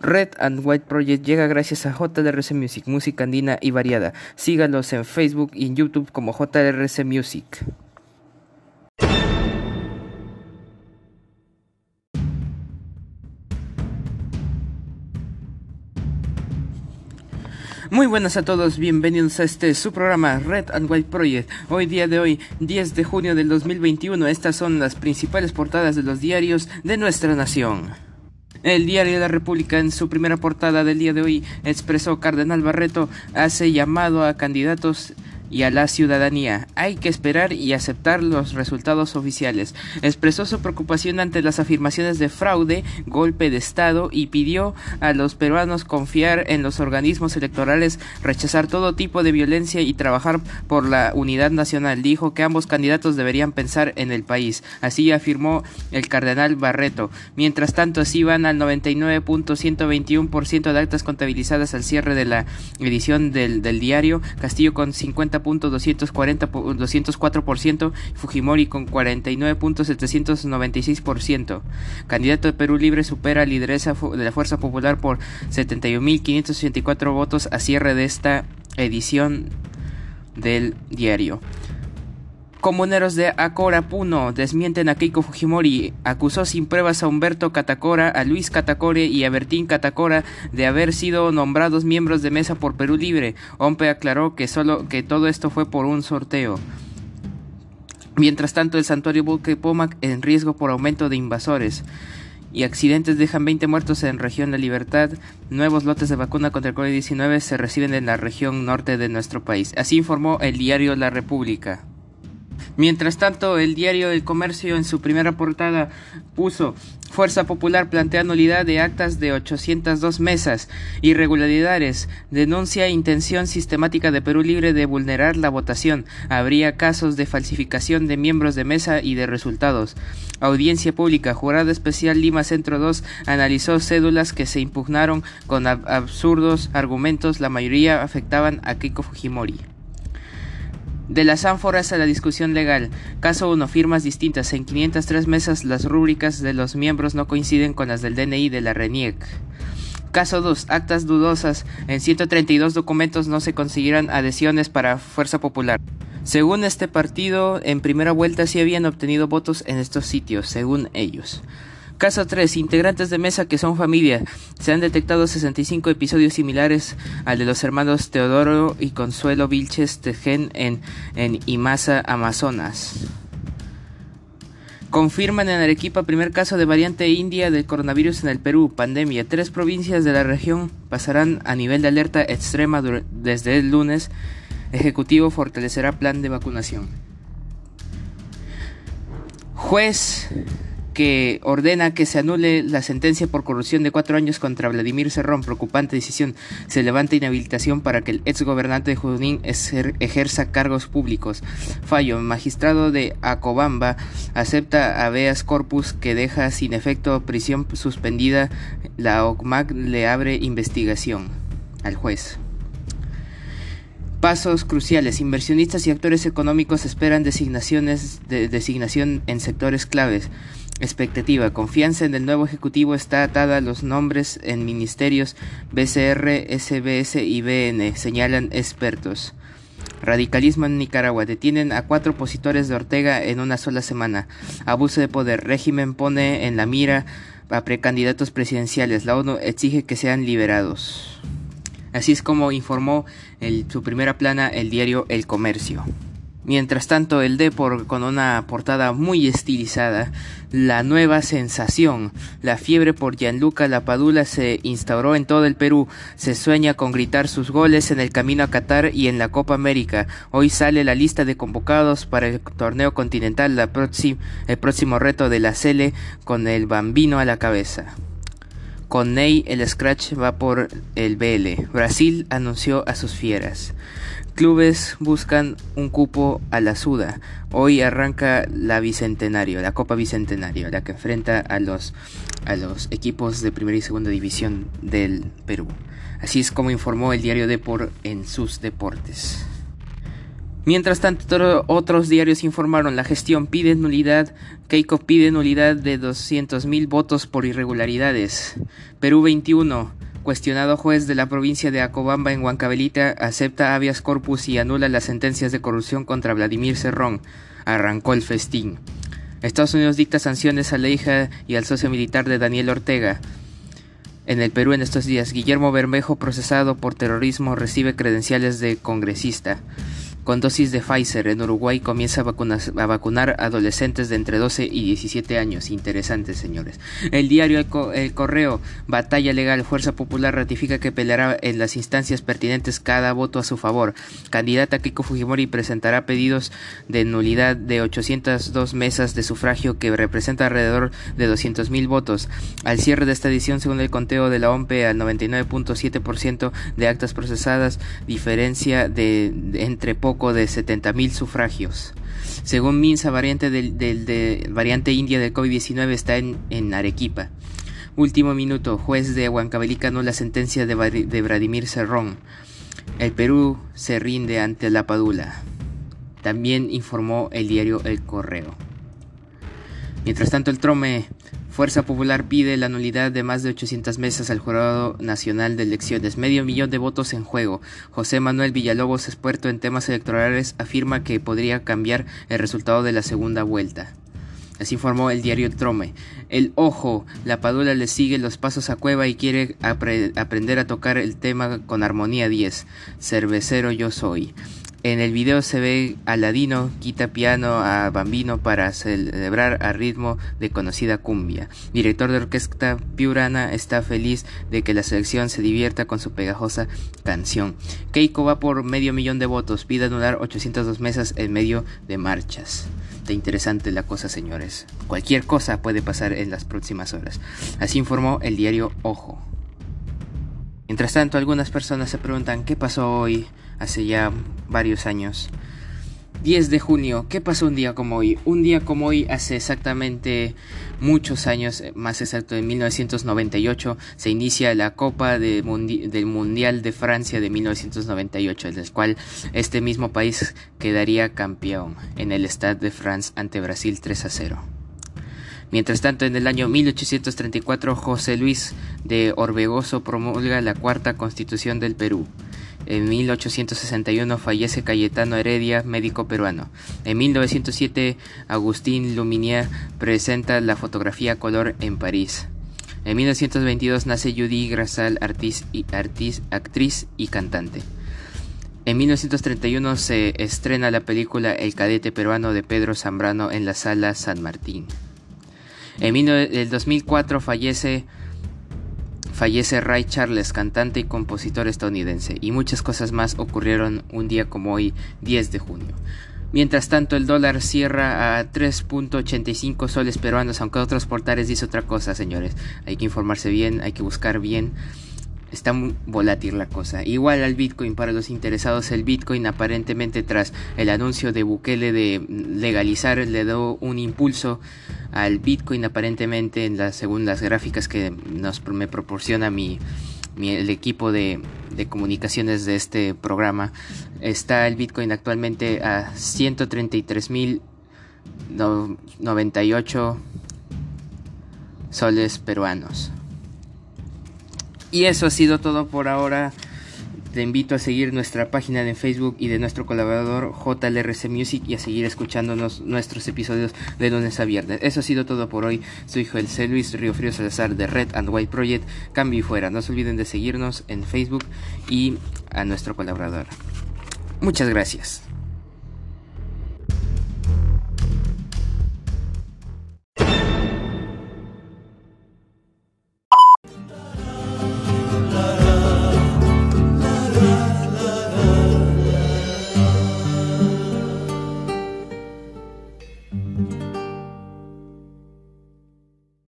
Red and White Project llega gracias a JRC Music, música andina y variada. Sígalos en Facebook y en YouTube como JRC Music. Muy buenas a todos, bienvenidos a este su programa Red and White Project. Hoy día de hoy, 10 de junio del 2021, estas son las principales portadas de los diarios de nuestra nación. El diario de la República en su primera portada del día de hoy expresó Cardenal Barreto hace llamado a candidatos y a la ciudadanía. Hay que esperar y aceptar los resultados oficiales. Expresó su preocupación ante las afirmaciones de fraude, golpe de Estado y pidió a los peruanos confiar en los organismos electorales, rechazar todo tipo de violencia y trabajar por la unidad nacional. Dijo que ambos candidatos deberían pensar en el país. Así afirmó el cardenal Barreto. Mientras tanto, así van al 99.121% de actas contabilizadas al cierre de la edición del, del diario. Castillo con 50 204%, Fujimori con 49.796%. Candidato de Perú Libre supera lideresa de la Fuerza Popular por 71.584 votos a cierre de esta edición del diario. Comuneros de Acora Puno desmienten a Keiko Fujimori, acusó sin pruebas a Humberto Catacora, a Luis Catacore y a Bertín Catacora de haber sido nombrados miembros de mesa por Perú Libre. Ompe aclaró que solo que todo esto fue por un sorteo. Mientras tanto, el santuario Pomac en riesgo por aumento de invasores y accidentes dejan 20 muertos en región La Libertad. Nuevos lotes de vacuna contra el COVID-19 se reciben en la región norte de nuestro país. Así informó el diario La República. Mientras tanto, el diario El Comercio en su primera portada puso Fuerza Popular plantea nulidad de actas de 802 mesas, irregularidades, denuncia intención sistemática de Perú Libre de vulnerar la votación, habría casos de falsificación de miembros de mesa y de resultados. Audiencia pública, Jurado Especial Lima Centro 2 analizó cédulas que se impugnaron con absurdos argumentos, la mayoría afectaban a Keiko Fujimori. De las ánforas a la discusión legal. Caso 1. Firmas distintas. En 503 mesas las rúbricas de los miembros no coinciden con las del DNI de la RENIEC. Caso 2. Actas dudosas. En 132 documentos no se consiguieron adhesiones para Fuerza Popular. Según este partido, en primera vuelta sí habían obtenido votos en estos sitios, según ellos. Caso 3. Integrantes de mesa que son familia. Se han detectado 65 episodios similares al de los hermanos Teodoro y Consuelo Vilches Tejen en, en Imasa, Amazonas. Confirman en Arequipa primer caso de variante india del coronavirus en el Perú. Pandemia. Tres provincias de la región pasarán a nivel de alerta extrema desde el lunes. Ejecutivo fortalecerá plan de vacunación. Juez que ordena que se anule la sentencia por corrupción de cuatro años contra Vladimir Cerrón. Preocupante decisión. Se levanta inhabilitación para que el ex gobernante de Junín ejerza cargos públicos. Fallo. Magistrado de Acobamba acepta habeas corpus que deja sin efecto prisión suspendida. La OCMAC le abre investigación al juez. Pasos cruciales. Inversionistas y actores económicos esperan designaciones de designación en sectores claves. Expectativa. Confianza en el nuevo Ejecutivo está atada a los nombres en ministerios BCR, SBS y BN, señalan expertos. Radicalismo en Nicaragua. Detienen a cuatro opositores de Ortega en una sola semana. Abuso de poder. Régimen pone en la mira a precandidatos presidenciales. La ONU exige que sean liberados. Así es como informó en su primera plana el diario El Comercio. Mientras tanto, el Depor con una portada muy estilizada, la nueva sensación, la fiebre por Gianluca Lapadula se instauró en todo el Perú. Se sueña con gritar sus goles en el camino a Qatar y en la Copa América. Hoy sale la lista de convocados para el torneo continental, la el próximo reto de la Cele con el Bambino a la cabeza. Con Ney el Scratch va por el BL. Brasil anunció a sus fieras. Clubes buscan un cupo a la Suda. Hoy arranca la Bicentenario, la Copa Bicentenario, la que enfrenta a los, a los equipos de primera y segunda división del Perú. Así es como informó el diario Depor en sus deportes. Mientras tanto, otros diarios informaron la gestión pide nulidad, Keiko pide nulidad de 200.000 votos por irregularidades. Perú 21. Cuestionado juez de la provincia de Acobamba en Huancabelita acepta habeas corpus y anula las sentencias de corrupción contra Vladimir Cerrón. Arrancó el festín. Estados Unidos dicta sanciones a la hija y al socio militar de Daniel Ortega. En el Perú en estos días, Guillermo Bermejo, procesado por terrorismo, recibe credenciales de congresista con dosis de Pfizer. En Uruguay comienza a, vacunar adolescentes de entre 12 y 17 años. Interesante, señores. El diario el, Correo, Batalla Legal, Fuerza Popular ratifica que peleará en las instancias pertinentes cada voto a su favor. Candidata Kiko Fujimori presentará pedidos de nulidad de 802 mesas de sufragio que representa alrededor de 200.000 votos. Al cierre de esta edición, según el conteo de la OMPE, al 99.7% de actas procesadas, diferencia de, de entre poco de 70.000 sufragios. Según Minsa, variante, del, de, variante india del COVID-19 está en, en, Arequipa. Último minuto, juez de Huancavelica no la sentencia de, de Vladimir Cerrón. El Perú se rinde ante la Padula. También informó el diario El Correo. Mientras tanto, el Trome Fuerza Popular pide la nulidad de más de 800 mesas al Jurado Nacional de Elecciones. Medio millón de votos en juego. José Manuel Villalobos, experto en temas electorales, afirma que podría cambiar el resultado de la segunda vuelta. Así informó el diario Trome. El ojo, la Padula le sigue los pasos a Cueva y quiere aprender a tocar el tema con armonía 10. Cervecero yo soy. En el video se ve a Ladino quita piano a Bambino para celebrar a ritmo de conocida cumbia. Director de orquesta Piurana está feliz de que la selección se divierta con su pegajosa canción. Keiko va por medio millón de votos, pide anular 802 mesas en medio de marchas. Está interesante la cosa, señores. Cualquier cosa puede pasar en las próximas horas. Así informó el diario Ojo. Mientras tanto, algunas personas se preguntan qué pasó hoy hace ya varios años. 10 de junio, ¿qué pasó un día como hoy? Un día como hoy, hace exactamente muchos años, más exacto en 1998, se inicia la Copa del Mundial de Francia de 1998, en el cual este mismo país quedaría campeón en el Stade de France ante Brasil 3 a 0. Mientras tanto, en el año 1834, José Luis de Orbegoso promulga la cuarta constitución del Perú. En 1861 fallece Cayetano Heredia, médico peruano. En 1907 Agustín Luminier presenta la fotografía color en París. En 1922 nace Judy Grasal, actriz y cantante. En 1931 se estrena la película El cadete peruano de Pedro Zambrano en la sala San Martín. En el 2004 fallece Fallece Ray Charles, cantante y compositor estadounidense, y muchas cosas más ocurrieron un día como hoy, 10 de junio. Mientras tanto, el dólar cierra a 3.85 soles peruanos, aunque otros portales dicen otra cosa, señores. Hay que informarse bien, hay que buscar bien está muy volátil la cosa. Igual al Bitcoin, para los interesados, el Bitcoin aparentemente tras el anuncio de Bukele de legalizar le dio un impulso al Bitcoin aparentemente en las según las gráficas que nos me proporciona mi, el equipo de, de, comunicaciones de este programa. Está el Bitcoin actualmente a 133.098 soles peruanos. Y eso ha sido todo por ahora. Te invito a seguir nuestra página de Facebook y de nuestro colaborador JLRC Music y a seguir escuchándonos nuestros episodios de lunes a viernes. Eso ha sido todo por hoy. Soy Joel C. Luis Río Frío Salazar de Red and White Project. Cambio y fuera. No se olviden de seguirnos en Facebook y a nuestro colaborador. Muchas gracias.